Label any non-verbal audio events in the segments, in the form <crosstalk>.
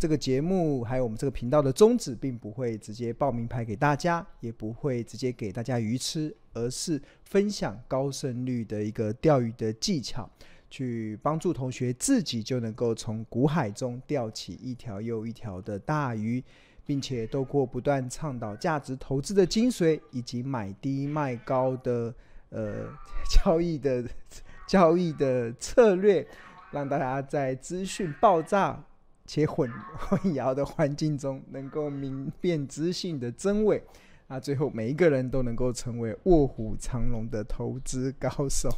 这个节目还有我们这个频道的宗旨，并不会直接报名牌给大家，也不会直接给大家鱼吃，而是分享高胜率的一个钓鱼的技巧，去帮助同学自己就能够从股海中钓起一条又一条的大鱼。并且透过不断倡导价值投资的精髓，以及买低卖高的呃交易的交易的策略，让大家在资讯爆炸且混混淆 <laughs> 的环境中，能够明辨资讯的真伪。啊，最后每一个人都能够成为卧虎藏龙的投资高手。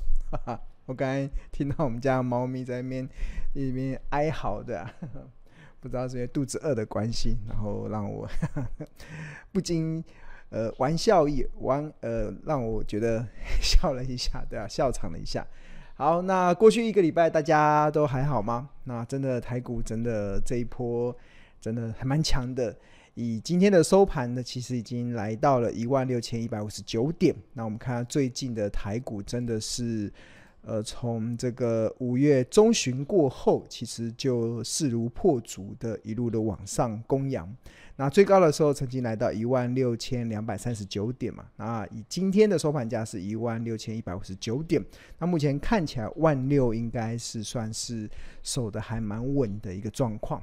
我刚才听到我们家猫咪在那边里面哀嚎的。<laughs> 不知道是因肚子饿的关系，然后让我 <laughs> 不禁呃玩笑一玩呃，让我觉得笑了一下，对啊，笑场了一下。好，那过去一个礼拜大家都还好吗？那真的台股真的这一波真的还蛮强的，以今天的收盘呢，其实已经来到了一万六千一百五十九点。那我们看最近的台股真的是。呃，从这个五月中旬过后，其实就势如破竹的一路的往上攻扬。那最高的时候曾经来到一万六千两百三十九点嘛。那以今天的收盘价是一万六千一百五十九点。那目前看起来万六应该是算是守得还蛮稳的一个状况。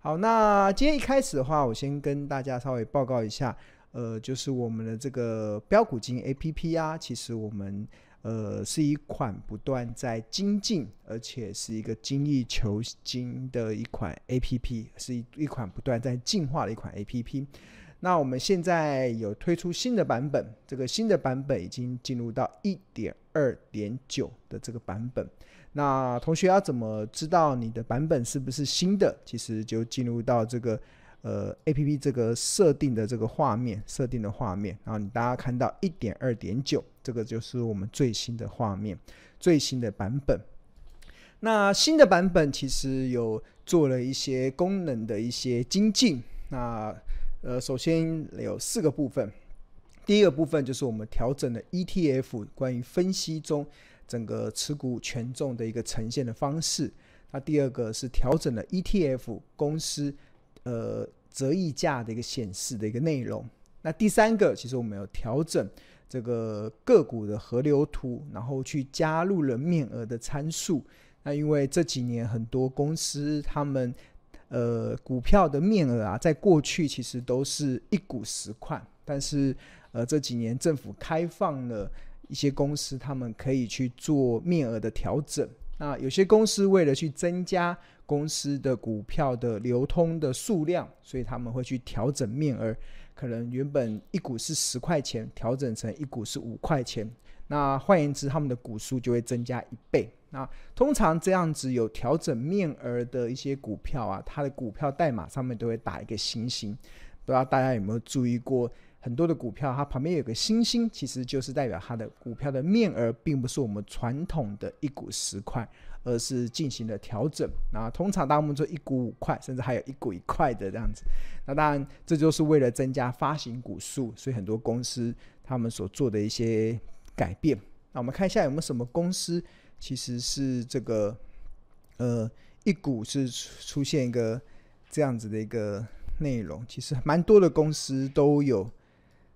好，那今天一开始的话，我先跟大家稍微报告一下，呃，就是我们的这个标股金 APP 啊，其实我们。呃，是一款不断在精进，而且是一个精益求精的一款 APP，是一一款不断在进化的一款 APP。那我们现在有推出新的版本，这个新的版本已经进入到一点二点九的这个版本。那同学要怎么知道你的版本是不是新的？其实就进入到这个。呃，A P P 这个设定的这个画面，设定的画面，然后你大家看到一点二点九，这个就是我们最新的画面，最新的版本。那新的版本其实有做了一些功能的一些精进。那呃，首先有四个部分，第一个部分就是我们调整了 E T F 关于分析中整个持股权重的一个呈现的方式。那第二个是调整了 E T F 公司。呃，折溢价的一个显示的一个内容。那第三个，其实我们有调整这个个股的河流图，然后去加入了面额的参数。那因为这几年很多公司他们呃股票的面额啊，在过去其实都是一股十块，但是呃这几年政府开放了一些公司，他们可以去做面额的调整。那有些公司为了去增加公司的股票的流通的数量，所以他们会去调整面额，可能原本一股是十块钱，调整成一股是五块钱。那换言之，他们的股数就会增加一倍。那通常这样子有调整面额的一些股票啊，它的股票代码上面都会打一个星星。不知道大家有没有注意过？很多的股票，它旁边有个星星，其实就是代表它的股票的面额，并不是我们传统的一股十块，而是进行了调整。那通常，当我们做一股五块，甚至还有一股一块的这样子。那当然，这就是为了增加发行股数，所以很多公司他们所做的一些改变。那我们看一下有没有什么公司其实是这个，呃，一股是出现一个这样子的一个内容。其实蛮多的公司都有。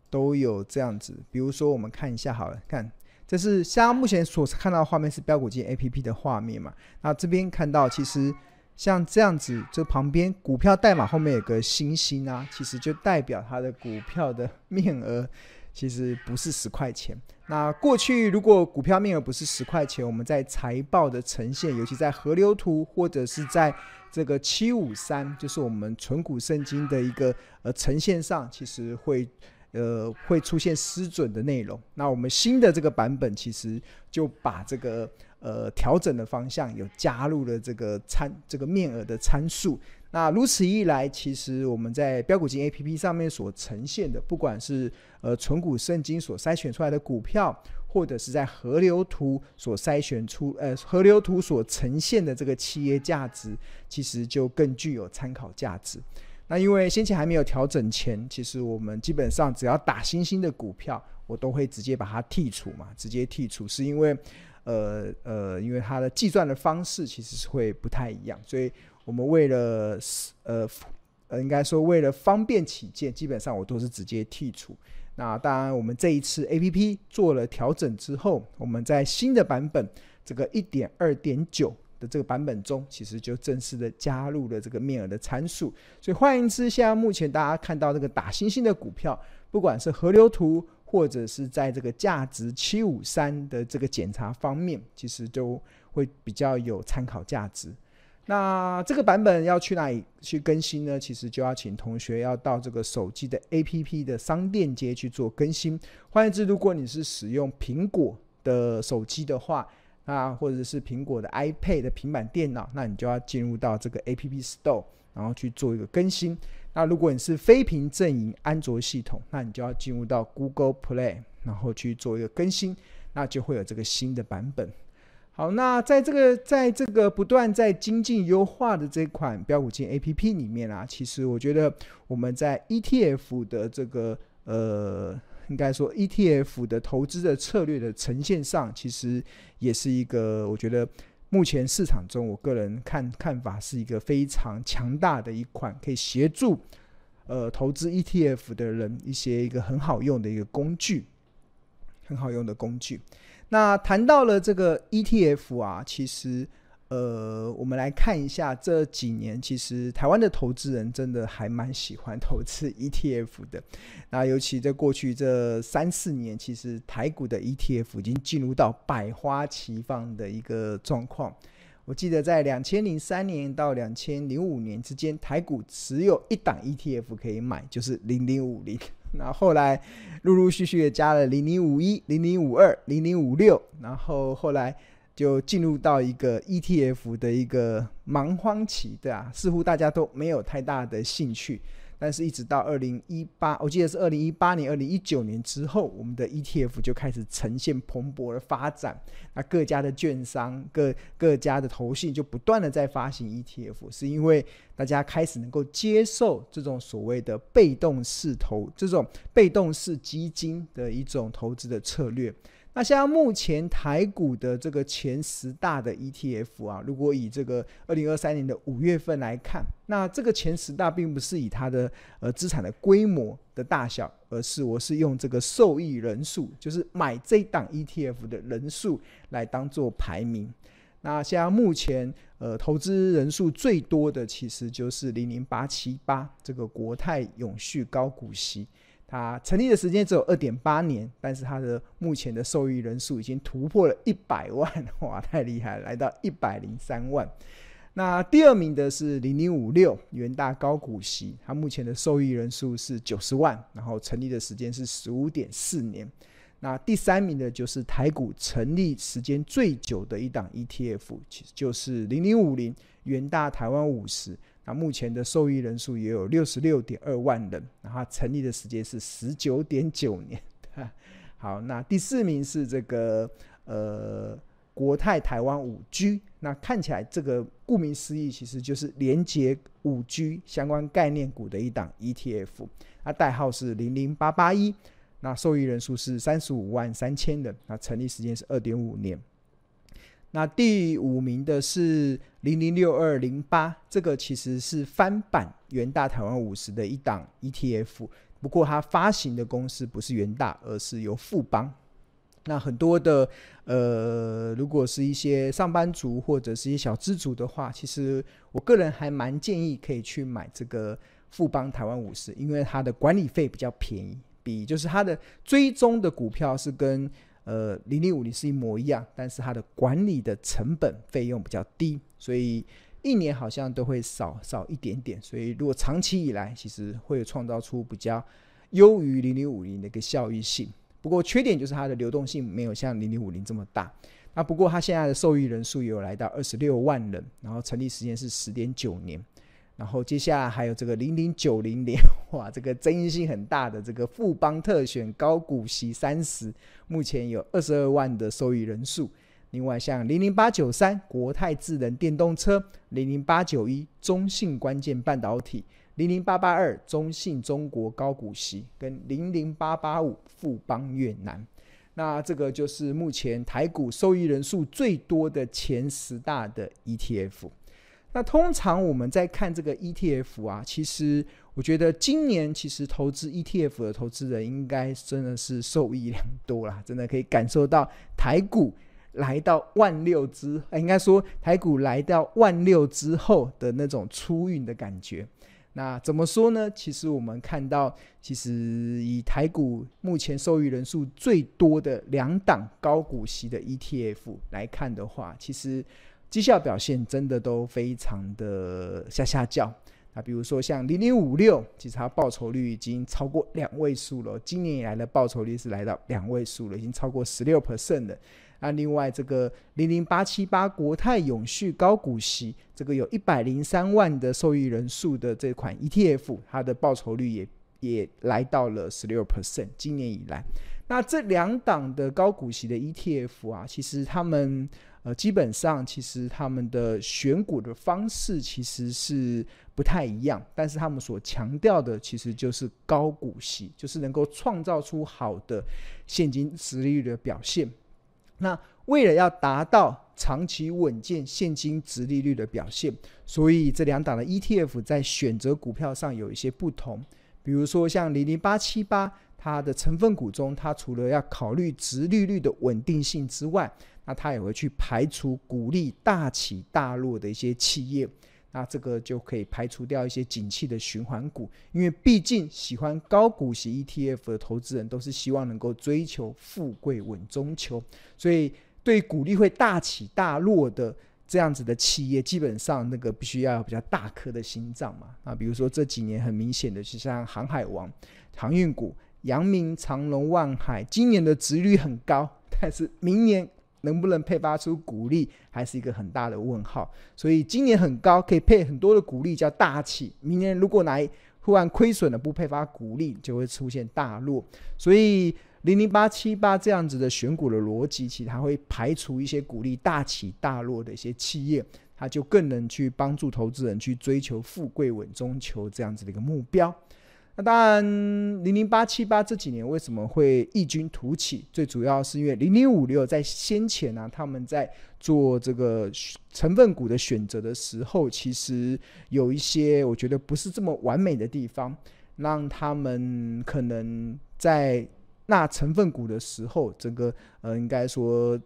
都有这样子，比如说我们看一下好了，看这是像目前所看到的画面是标股金 APP 的画面嘛？那这边看到其实像这样子，这旁边股票代码后面有个星星啊，其实就代表它的股票的面额其实不是十块钱。那过去如果股票面额不是十块钱，我们在财报的呈现，尤其在河流图或者是在这个七五三，就是我们存股圣经的一个呃呈现上，其实会。呃，会出现失准的内容。那我们新的这个版本其实就把这个呃调整的方向有加入了这个参这个面额的参数。那如此一来，其实我们在标股金 APP 上面所呈现的，不管是呃存股圣经所筛选出来的股票，或者是在河流图所筛选出呃河流图所呈现的这个企业价值，其实就更具有参考价值。那因为先前还没有调整前，其实我们基本上只要打星星的股票，我都会直接把它剔除嘛，直接剔除，是因为，呃呃，因为它的计算的方式其实是会不太一样，所以我们为了呃呃，应该说为了方便起见，基本上我都是直接剔除。那当然，我们这一次 APP 做了调整之后，我们在新的版本这个一点二点九的这个版本中，其实就正式的加入了这个面额的参数。所以换言之，现在目前大家看到这个打星星的股票，不管是河流图，或者是在这个价值七五三的这个检查方面，其实都会比较有参考价值。那这个版本要去哪里去更新呢？其实就要请同学要到这个手机的 APP 的商店街去做更新。换言之，如果你是使用苹果的手机的话，啊，或者是苹果的 iPad 的平板电脑，那你就要进入到这个 App Store，然后去做一个更新。那如果你是非屏阵营安卓系统，那你就要进入到 Google Play，然后去做一个更新，那就会有这个新的版本。好，那在这个在这个不断在精进优化的这款标股金 A P P 里面啊，其实我觉得我们在 E T F 的这个呃，应该说 E T F 的投资的策略的呈现上，其实也是一个我觉得目前市场中我个人看看法是一个非常强大的一款可以协助呃投资 E T F 的人一些一个很好用的一个工具，很好用的工具。那谈到了这个 ETF 啊，其实，呃，我们来看一下这几年，其实台湾的投资人真的还蛮喜欢投资 <laughs> ETF 的。那尤其在过去这三四年，其实台股的 ETF 已经进入到百花齐放的一个状况。我记得在两千零三年到两千零五年之间，台股只有一档 ETF 可以买，就是零零五零。<laughs> 那后来陆陆续续也加了零零五一、零零五二、零零五六，然后后来就进入到一个 ETF 的一个蛮荒期，对啊，似乎大家都没有太大的兴趣。但是，一直到二零一八，我记得是二零一八年、二零一九年之后，我们的 ETF 就开始呈现蓬勃的发展。那各家的券商、各各家的投信就不断的在发行 ETF，是因为大家开始能够接受这种所谓的被动式投、这种被动式基金的一种投资的策略。那像目前台股的这个前十大的 ETF 啊，如果以这个二零二三年的五月份来看，那这个前十大并不是以它的呃资产的规模的大小，而是我是用这个受益人数，就是买这档 ETF 的人数来当做排名。那像目前呃投资人数最多的，其实就是零零八七八这个国泰永续高股息。它成立的时间只有二点八年，但是它的目前的受益人数已经突破了一百万，<laughs> 哇，太厉害，来到一百零三万。那第二名的是零零五六元大高股息，它目前的受益人数是九十万，然后成立的时间是十五点四年。那第三名的就是台股成立时间最久的一档 ETF，其实就是零零五零元大台湾五十。那目前的受益人数也有六十六点二万人，然后成立的时间是十九点九年。好，那第四名是这个呃国泰台湾五 G，那看起来这个顾名思义，其实就是连接五 G 相关概念股的一档 ETF，那代号是零零八八一，那受益人数是三十五万三千人，那成立时间是二点五年。那第五名的是零零六二零八，这个其实是翻版元大台湾五十的一档 ETF，不过它发行的公司不是元大，而是由富邦。那很多的呃，如果是一些上班族或者是一些小资族的话，其实我个人还蛮建议可以去买这个富邦台湾五十，因为它的管理费比较便宜，比就是它的追踪的股票是跟。呃，零零五零是一模一样，但是它的管理的成本费用比较低，所以一年好像都会少少一点点。所以如果长期以来，其实会创造出比较优于零零五零的一个效益性。不过缺点就是它的流动性没有像零零五零这么大。那不过它现在的受益人数有来到二十六万人，然后成立时间是十点九年。然后接下来还有这个零零九零零，哇，这个争议性很大的这个富邦特选高股息三十，目前有二十二万的受益人数。另外像零零八九三国泰智能电动车，零零八九一中信关键半导体，零零八八二中信中国高股息，跟零零八八五富邦越南。那这个就是目前台股受益人数最多的前十大的 ETF。那通常我们在看这个 ETF 啊，其实我觉得今年其实投资 ETF 的投资人应该真的是受益良多啦，真的可以感受到台股来到万六之，应该说台股来到万六之后的那种出运的感觉。那怎么说呢？其实我们看到，其实以台股目前受益人数最多的两档高股息的 ETF 来看的话，其实绩效表现真的都非常的下下叫。那比如说像零零五六，其实它报酬率已经超过两位数了，今年以来的报酬率是来到两位数了，已经超过十六 percent 了。那另外这个零零八七八国泰永续高股息，这个有一百零三万的受益人数的这款 ETF，它的报酬率也也来到了十六 percent。今年以来，那这两档的高股息的 ETF 啊，其实他们呃基本上其实他们的选股的方式其实是不太一样，但是他们所强调的其实就是高股息，就是能够创造出好的现金殖利率的表现。那为了要达到长期稳健现金殖利率的表现，所以这两档的 ETF 在选择股票上有一些不同。比如说像零零八七八，它的成分股中，它除了要考虑殖利率的稳定性之外，那他也会去排除股利大起大落的一些企业。那这个就可以排除掉一些景气的循环股，因为毕竟喜欢高股息 ETF 的投资人都是希望能够追求富贵稳中求，所以对股利会大起大落的这样子的企业，基本上那个必须要有比较大颗的心脏嘛。啊，比如说这几年很明显的，就像航海王、航运股、阳明、长隆、万海，今年的值率很高，但是明年。能不能配发出股利，还是一个很大的问号。所以今年很高，可以配很多的股利，叫大起。明年如果来忽然亏损了，不配发股利，就会出现大落。所以零零八七八这样子的选股的逻辑，其实它会排除一些股利大起大落的一些企业，它就更能去帮助投资人去追求富贵稳中求这样子的一个目标。那当然，零零八七八这几年为什么会异军突起？最主要是因为零零五六在先前呢、他们在做这个成分股的选择的时候，其实有一些我觉得不是这么完美的地方，让他们可能在纳成分股的时候，整个呃应该说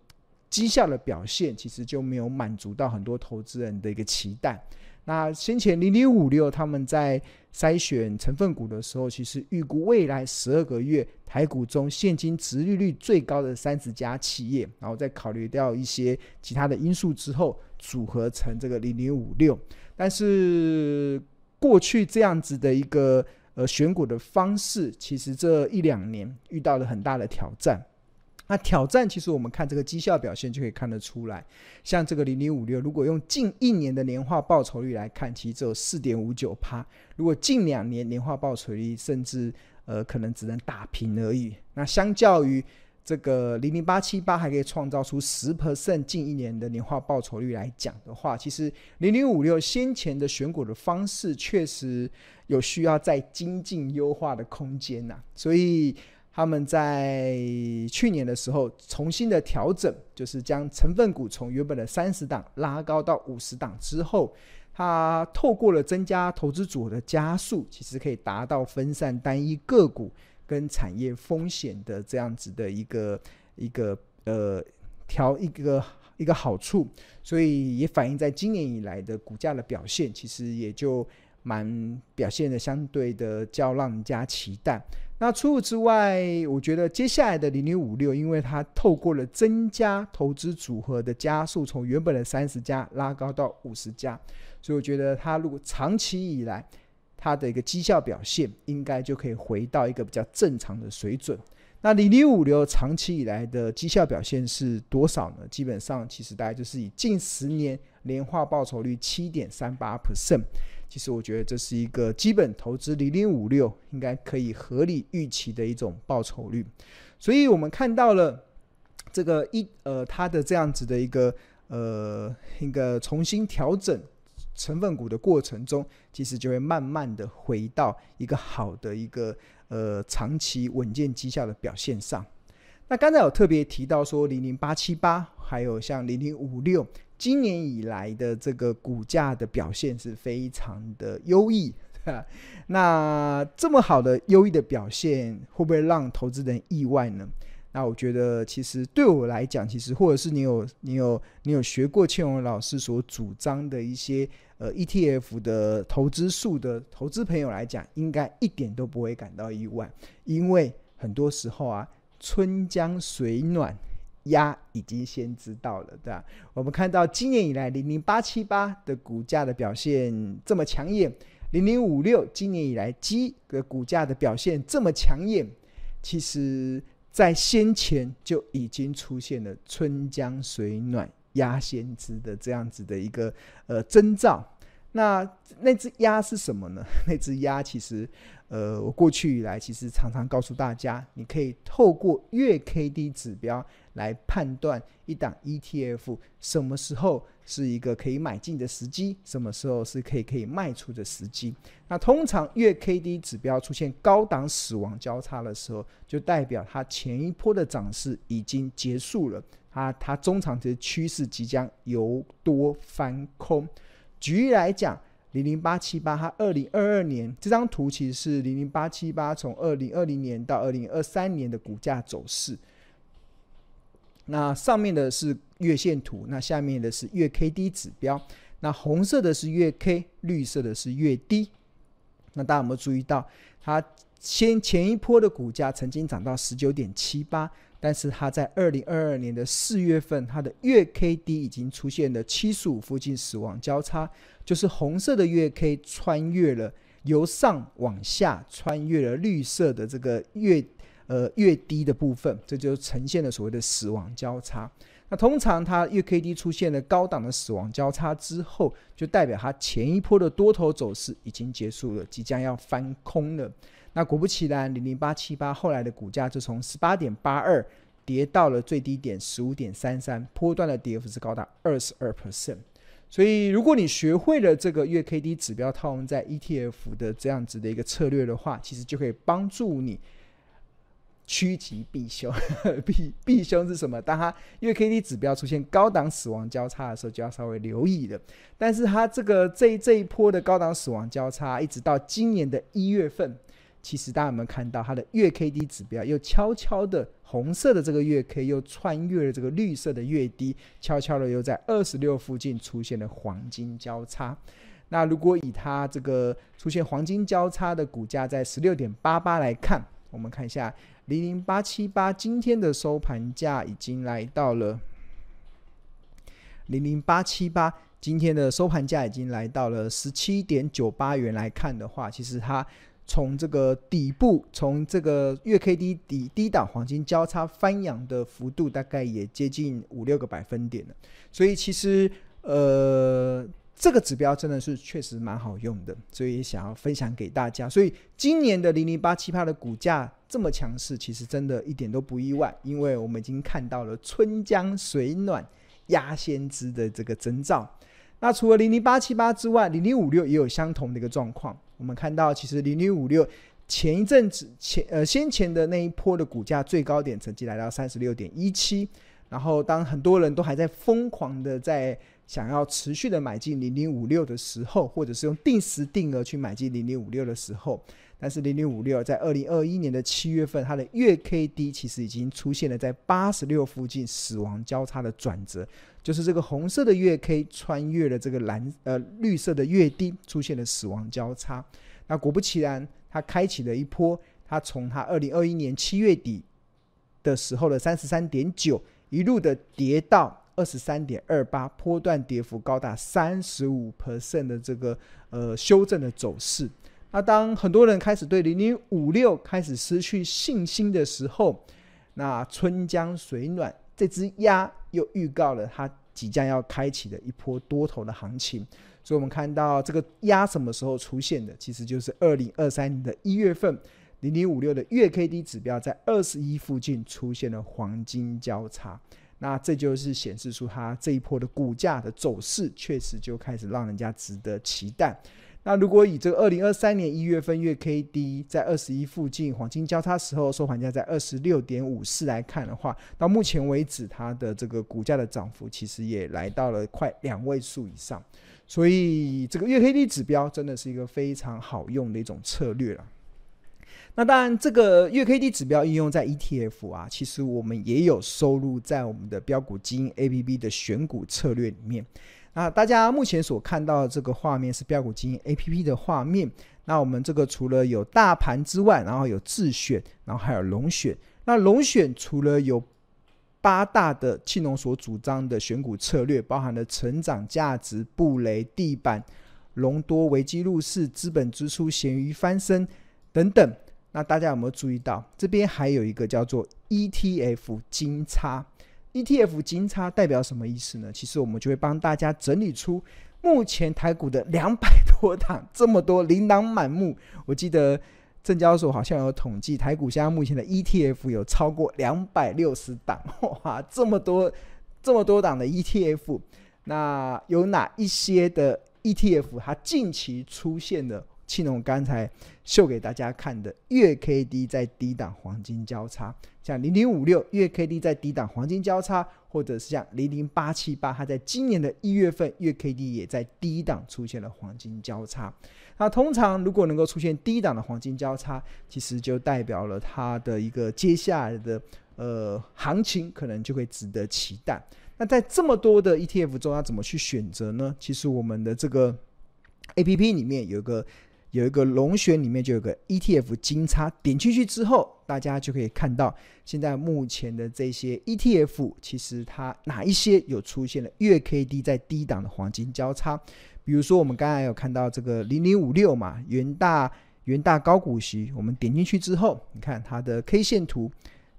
绩效的表现，其实就没有满足到很多投资人的一个期待。那先前零零五六他们在筛选成分股的时候，其实预估未来十二个月台股中现金殖利率最高的三十家企业，然后再考虑掉一些其他的因素之后，组合成这个零零五六。但是过去这样子的一个呃选股的方式，其实这一两年遇到了很大的挑战。那挑战其实我们看这个绩效表现就可以看得出来，像这个零零五六，如果用近一年的年化报酬率来看，其实只有四点五九趴；如果近两年年化报酬率，甚至呃可能只能打平而已。那相较于这个零零八七八还可以创造出十 percent 近一年的年化报酬率来讲的话，其实零零五六先前的选股的方式确实有需要再精进优化的空间呐、所以。他们在去年的时候重新的调整，就是将成分股从原本的三十档拉高到五十档之后，它透过了增加投资组合的加速，其实可以达到分散单一个股跟产业风险的这样子的一个一个呃调一个一个好处，所以也反映在今年以来的股价的表现，其实也就蛮表现的相对的较让人家期待。那除此之外，我觉得接下来的零零五六，因为它透过了增加投资组合的加速，从原本的三十家拉高到五十家，所以我觉得它如果长期以来它的一个绩效表现，应该就可以回到一个比较正常的水准。那零零五六长期以来的绩效表现是多少呢？基本上其实大概就是以近十年年化报酬率七点三八 percent。其实我觉得这是一个基本投资零零五六应该可以合理预期的一种报酬率，所以我们看到了这个一呃它的这样子的一个呃一个重新调整成分股的过程中，其实就会慢慢的回到一个好的一个呃长期稳健绩效的表现上。那刚才有特别提到说零零八七八还有像零零五六。今年以来的这个股价的表现是非常的优异。<laughs> 那这么好的优异的表现，会不会让投资人意外呢？那我觉得，其实对我来讲，其实或者是你有你有你有学过倩蓉老师所主张的一些呃 ETF 的投资术的投资朋友来讲，应该一点都不会感到意外，因为很多时候啊，春江水暖鸭已经先知道了，对吧？我们看到今年以来零零八七八的股价的表现这么抢眼，零零五六今年以来鸡的股价的表现这么抢眼，其实。在先前就已经出现了春江水暖鸭先知的这样子的一个呃征兆。那那只鸭是什么呢？<laughs> 那只鸭其实，呃，我过去以来其实常常告诉大家，你可以透过月 K D 指标来判断一档 ETF 什么时候是一个可以买进的时机，什么时候是可以可以卖出的时机。那通常月 K D 指标出现高档死亡交叉的时候，就代表它前一波的涨势已经结束了，它它中长期的趋势即将由多翻空。举例来讲，零零八七八，它二零二二年这张图其实是零零八七八从二零二零年到二零二三年的股价走势。那上面的是月线图，那下面的是月 K D 指标。那红色的是月 K，绿色的是月 D。那大家有没有注意到，它先前一波的股价曾经涨到十九点七八？但是它在二零二二年的四月份，它的月 K D 已经出现了七十五附近死亡交叉，就是红色的月 K 穿越了由上往下穿越了绿色的这个月呃越低的部分，这就呈现了所谓的死亡交叉。那通常它月 K D 出现了高档的死亡交叉之后，就代表它前一波的多头走势已经结束了，即将要翻空了。那果不其然，零零八七八后来的股价就从十八点八二跌到了最低点十五点三三，波段的跌幅是高达二十二 percent。所以，如果你学会了这个月 K D 指标套用在 ETF 的这样子的一个策略的话，其实就可以帮助你趋吉避凶。避避凶是什么？当它月 K D 指标出现高档死亡交叉的时候，就要稍微留意的。但是它这个这这一波的高档死亡交叉，一直到今年的一月份。其实大家有没有看到它的月 K D 指标又悄悄的红色的这个月 K 又穿越了这个绿色的月低，悄悄的又在二十六附近出现了黄金交叉。那如果以它这个出现黄金交叉的股价在十六点八八来看，我们看一下零零八七八今天的收盘价已经来到了零零八七八今天的收盘价已经来到了十七点九八元来看的话，其实它。从这个底部，从这个月 K D 底低档黄金交叉翻扬的幅度，大概也接近五六个百分点了。所以其实，呃，这个指标真的是确实蛮好用的，所以想要分享给大家。所以今年的零零八七八的股价这么强势，其实真的一点都不意外，因为我们已经看到了春江水暖鸭先知的这个征兆。那除了零零八七八之外，零零五六也有相同的一个状况。我们看到，其实零零五六前一阵子前呃先前的那一波的股价最高点，曾经来到三十六点一七。然后当很多人都还在疯狂的在想要持续的买进零零五六的时候，或者是用定时定额去买进零零五六的时候，但是零零五六在二零二一年的七月份，它的月 K D 其实已经出现了在八十六附近死亡交叉的转折。就是这个红色的月 K 穿越了这个蓝呃绿色的月低，出现了死亡交叉。那果不其然，它开启了一波。它从它二零二一年七月底的时候的三十三点九，一路的跌到二十三点二八，波段跌幅高达三十五 percent 的这个呃修正的走势。那当很多人开始对零零五六开始失去信心的时候，那春江水暖。这只鸭又预告了它即将要开启的一波多头的行情，所以我们看到这个鸭什么时候出现的，其实就是二零二三年的一月份，零零五六的月 K D 指标在二十一附近出现了黄金交叉，那这就是显示出它这一波的股价的走势确实就开始让人家值得期待。那如果以这个二零二三年一月份月 K D 在二十一附近黄金交叉时候收盘价在二十六点五四来看的话，到目前为止它的这个股价的涨幅其实也来到了快两位数以上，所以这个月 K D 指标真的是一个非常好用的一种策略了。那当然，这个月 K D 指标应用在 E T F 啊，其实我们也有收录在我们的标股基因 A P P 的选股策略里面。那大家目前所看到的这个画面是标股基因 A P P 的画面。那我们这个除了有大盘之外，然后有自选，然后还有龙选。那龙选除了有八大的庆农所主张的选股策略，包含了成长、价值、布雷、地板、隆多、危机入市、资本支出、咸鱼翻身等等。那大家有没有注意到，这边还有一个叫做 E T F 金叉？ETF 金叉代表什么意思呢？其实我们就会帮大家整理出目前台股的两百多档，这么多琳琅满目。我记得证交所好像有统计，台股现在目前的 ETF 有超过两百六十档，<laughs> 哇，这么多这么多档的 ETF，那有哪一些的 ETF 它近期出现的？庆农刚才秀给大家看的月 K D 在低档黄金交叉，像零零五六月 K D 在低档黄金交叉，或者是像零零八七八，它在今年的一月份月 K D 也在低档出现了黄金交叉。那通常如果能够出现低档的黄金交叉，其实就代表了它的一个接下来的呃行情可能就会值得期待。那在这么多的 ETF 中要怎么去选择呢？其实我们的这个 APP 里面有个。有一个龙选里面就有个 ETF 金叉，点进去之后，大家就可以看到现在目前的这些 ETF，其实它哪一些有出现了月 K D 在低档的黄金交叉？比如说我们刚才有看到这个零零五六嘛，元大元大高股息，我们点进去之后，你看它的 K 线图，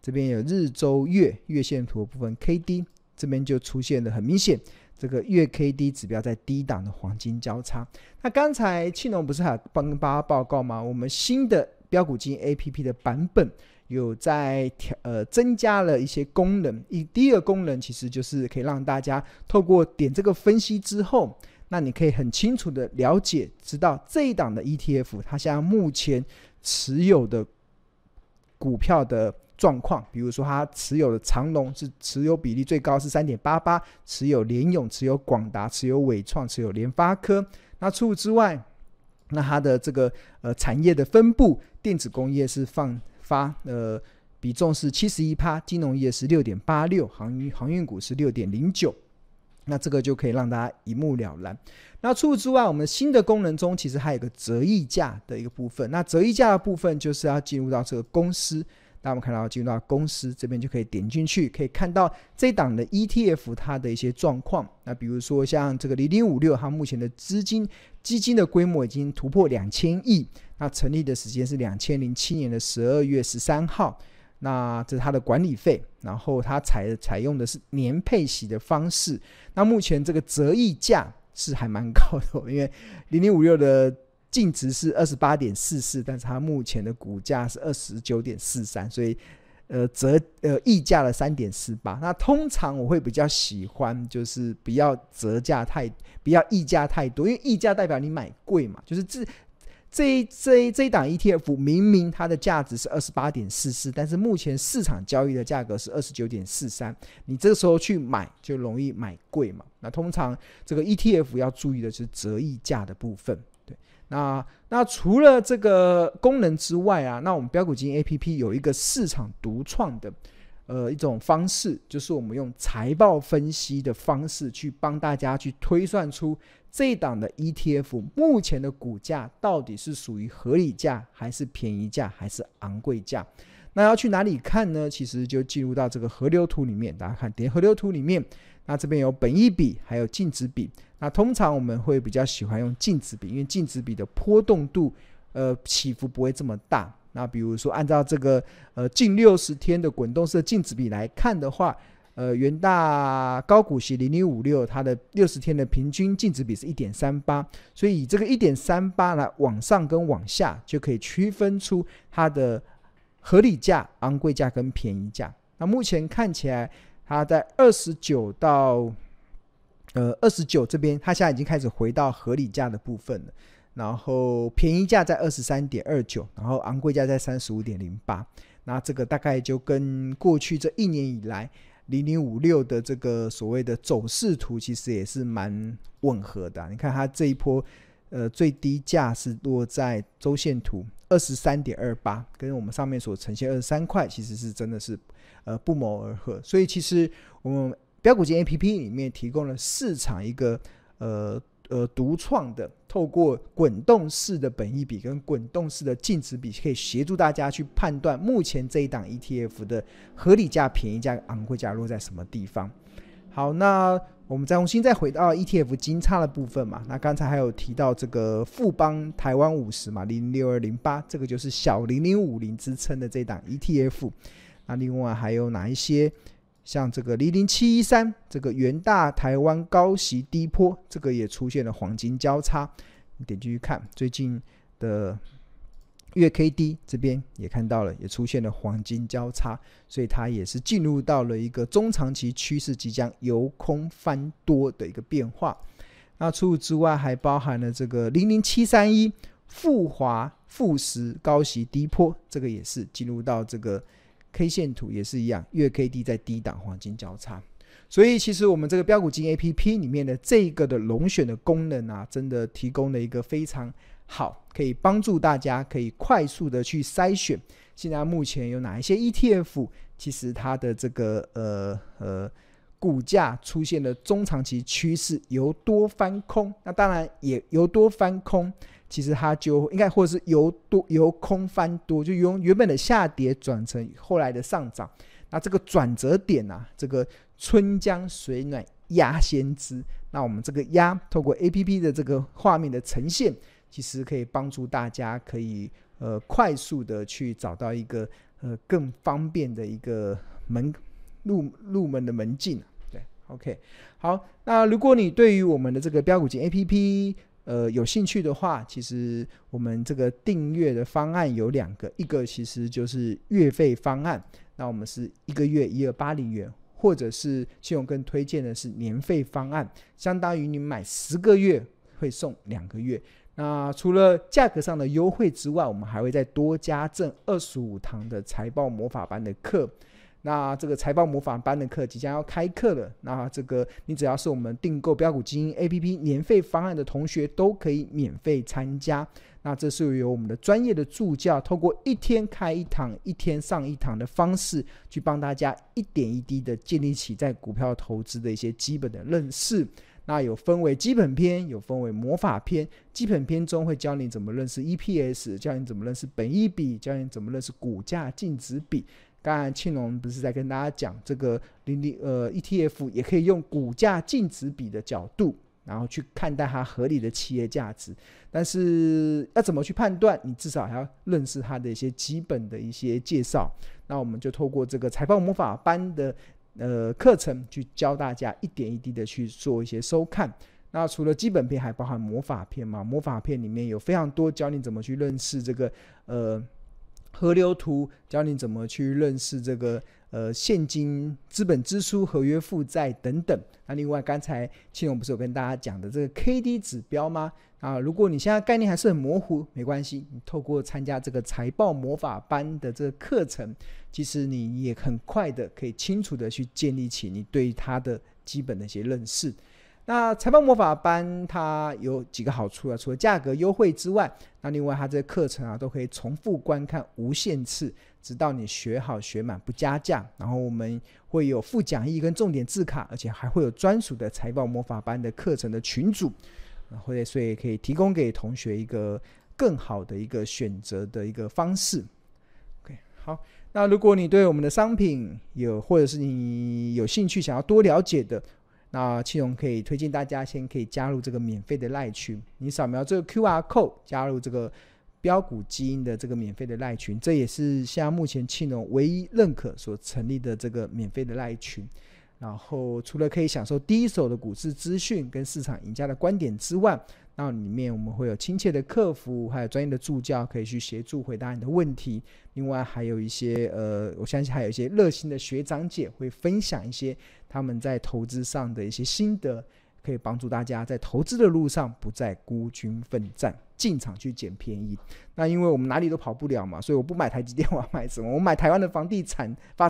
这边有日周月月线图的部分 K D，这边就出现了很明显。这个月 K D 指标在低档的黄金交叉。那刚才庆农不是还帮跟大家报告吗？我们新的标股基因 A P P 的版本有在调呃增加了一些功能。一第一个功能其实就是可以让大家透过点这个分析之后，那你可以很清楚的了解，知道这一档的 E T F 它现在目前持有的股票的。状况，比如说他持有的长龙是持有比例最高是三点八八，持有联永、持有广达、持有伟创、持有联发科。那除此之外，那它的这个呃产业的分布，电子工业是放发呃比重是七十一趴，金融业是六点八六，航运航运股是六点零九。那这个就可以让大家一目了然。那除此之外，我们新的功能中其实还有一个折溢价的一个部分。那折溢价的部分就是要进入到这个公司。那我们看到进入到公司这边就可以点进去，可以看到这档的 ETF 它的一些状况。那比如说像这个零零五六，它目前的资金基金的规模已经突破两千亿。那成立的时间是两千零七年的十二月十三号。那这是它的管理费，然后它采采用的是年配息的方式。那目前这个折溢价是还蛮高的，因为零零五六的。净值是二十八点四四，但是它目前的股价是二十九点四三，所以呃折呃溢价了三点四八。那通常我会比较喜欢就是不要折价太，不要溢价太多，因为溢价代表你买贵嘛。就是这这这这一档 ETF 明明它的价值是二十八点四四，但是目前市场交易的价格是二十九点四三，你这时候去买就容易买贵嘛。那通常这个 ETF 要注意的是折溢价的部分。那那除了这个功能之外啊，那我们标股基因 APP 有一个市场独创的呃一种方式，就是我们用财报分析的方式去帮大家去推算出这一档的 ETF 目前的股价到底是属于合理价还是便宜价还是昂贵价。那要去哪里看呢？其实就进入到这个河流图里面，大家看点河流图里面，那这边有本益比还有净值比。那通常我们会比较喜欢用净值比，因为净值比的波动度，呃，起伏不会这么大。那比如说按照这个呃近六十天的滚动式净值比来看的话，呃，元大高股息零零五六它的六十天的平均净值比是一点三八，所以以这个一点三八来往上跟往下就可以区分出它的合理价、昂贵价跟便宜价。那目前看起来，它在二十九到。呃，二十九这边，它现在已经开始回到合理价的部分了。然后便宜价在二十三点二九，然后昂贵价在三十五点零八。那这个大概就跟过去这一年以来零零五六的这个所谓的走势图，其实也是蛮吻合的。你看它这一波，呃，最低价是落在周线图二十三点二八，跟我们上面所呈现二十三块，其实是真的是呃不谋而合。所以其实我们标股金 APP 里面提供了市场一个呃。呃，独创的透过滚动式的本益比跟滚动式的净值比，可以协助大家去判断目前这一档 ETF 的合理价、便宜价、昂贵价落在什么地方。好，那我们再重新再回到 ETF 金叉的部分嘛。那刚才还有提到这个富邦台湾五十嘛，零六二零八，这个就是小零零五零之称的这档 ETF。那另外还有哪一些？像这个零零七一三，这个元大台湾高息低波，这个也出现了黄金交叉。你点进去看，最近的月 K D 这边也看到了，也出现了黄金交叉，所以它也是进入到了一个中长期趋势即将由空翻多的一个变化。那除此之外，还包含了这个零零七三一复华富时高息低波，这个也是进入到这个。K 线图也是一样，月 K D 在低档黄金交叉，所以其实我们这个标股金 A P P 里面的这个的龙选的功能啊，真的提供了一个非常好，可以帮助大家可以快速的去筛选现在目前有哪一些 E T F，其实它的这个呃呃股价出现了中长期趋势由多翻空，那当然也由多翻空。其实它就应该，或是由多由空翻多，就由原本的下跌转成后来的上涨。那这个转折点啊，这个春江水暖鸭先知。那我们这个鸭透过 APP 的这个画面的呈现，其实可以帮助大家可以呃快速的去找到一个呃更方便的一个门入入门的门径。对，OK，好。那如果你对于我们的这个标股金 APP，呃，有兴趣的话，其实我们这个订阅的方案有两个，一个其实就是月费方案，那我们是一个月一二八零元，或者是信用更推荐的是年费方案，相当于你买十个月会送两个月。那除了价格上的优惠之外，我们还会再多加赠二十五堂的财报魔法班的课。那这个财报魔法班的课即将要开课了，那这个你只要是我们订购标股基因 APP 年费方案的同学都可以免费参加。那这是由我们的专业的助教，透过一天开一堂、一天上一堂的方式，去帮大家一点一滴的建立起在股票投资的一些基本的认识。那有分为基本篇，有分为魔法篇。基本篇中会教你怎么认识 EPS，教你怎么认识本益比，教你怎么认识股价净值比。刚才庆隆不是在跟大家讲这个零零呃 ETF 也可以用股价净值比的角度，然后去看待它合理的企业价值。但是要怎么去判断？你至少还要认识它的一些基本的一些介绍。那我们就透过这个财报魔法班的呃课程，去教大家一点一滴的去做一些收看。那除了基本片，还包含魔法片嘛？魔法片里面有非常多教你怎么去认识这个呃。河流图教你怎么去认识这个呃现金资本支出、合约负债等等。那另外刚才庆荣不是有跟大家讲的这个 K D 指标吗？啊，如果你现在概念还是很模糊，没关系，你透过参加这个财报魔法班的这个课程，其实你也很快的可以清楚的去建立起你对它的基本的一些认识。那财报魔法班它有几个好处啊？除了价格优惠之外，那另外它这课程啊都可以重复观看无限次，直到你学好学满不加价。然后我们会有附讲义跟重点字卡，而且还会有专属的财报魔法班的课程的群组，或者所以可以提供给同学一个更好的一个选择的一个方式。OK，好，那如果你对我们的商品有，或者是你有兴趣想要多了解的。那庆荣可以推荐大家先可以加入这个免费的赖群，你扫描这个 QR code 加入这个标股基因的这个免费的赖群，这也是现在目前庆荣唯一认可所成立的这个免费的赖群。然后除了可以享受第一手的股市资讯跟市场赢家的观点之外，那里面我们会有亲切的客服，还有专业的助教可以去协助回答你的问题。另外还有一些呃，我相信还有一些热心的学长姐会分享一些他们在投资上的一些心得，可以帮助大家在投资的路上不再孤军奋战，进场去捡便宜。那因为我们哪里都跑不了嘛，所以我不买台积电，我要买什么？我买台湾的房地产发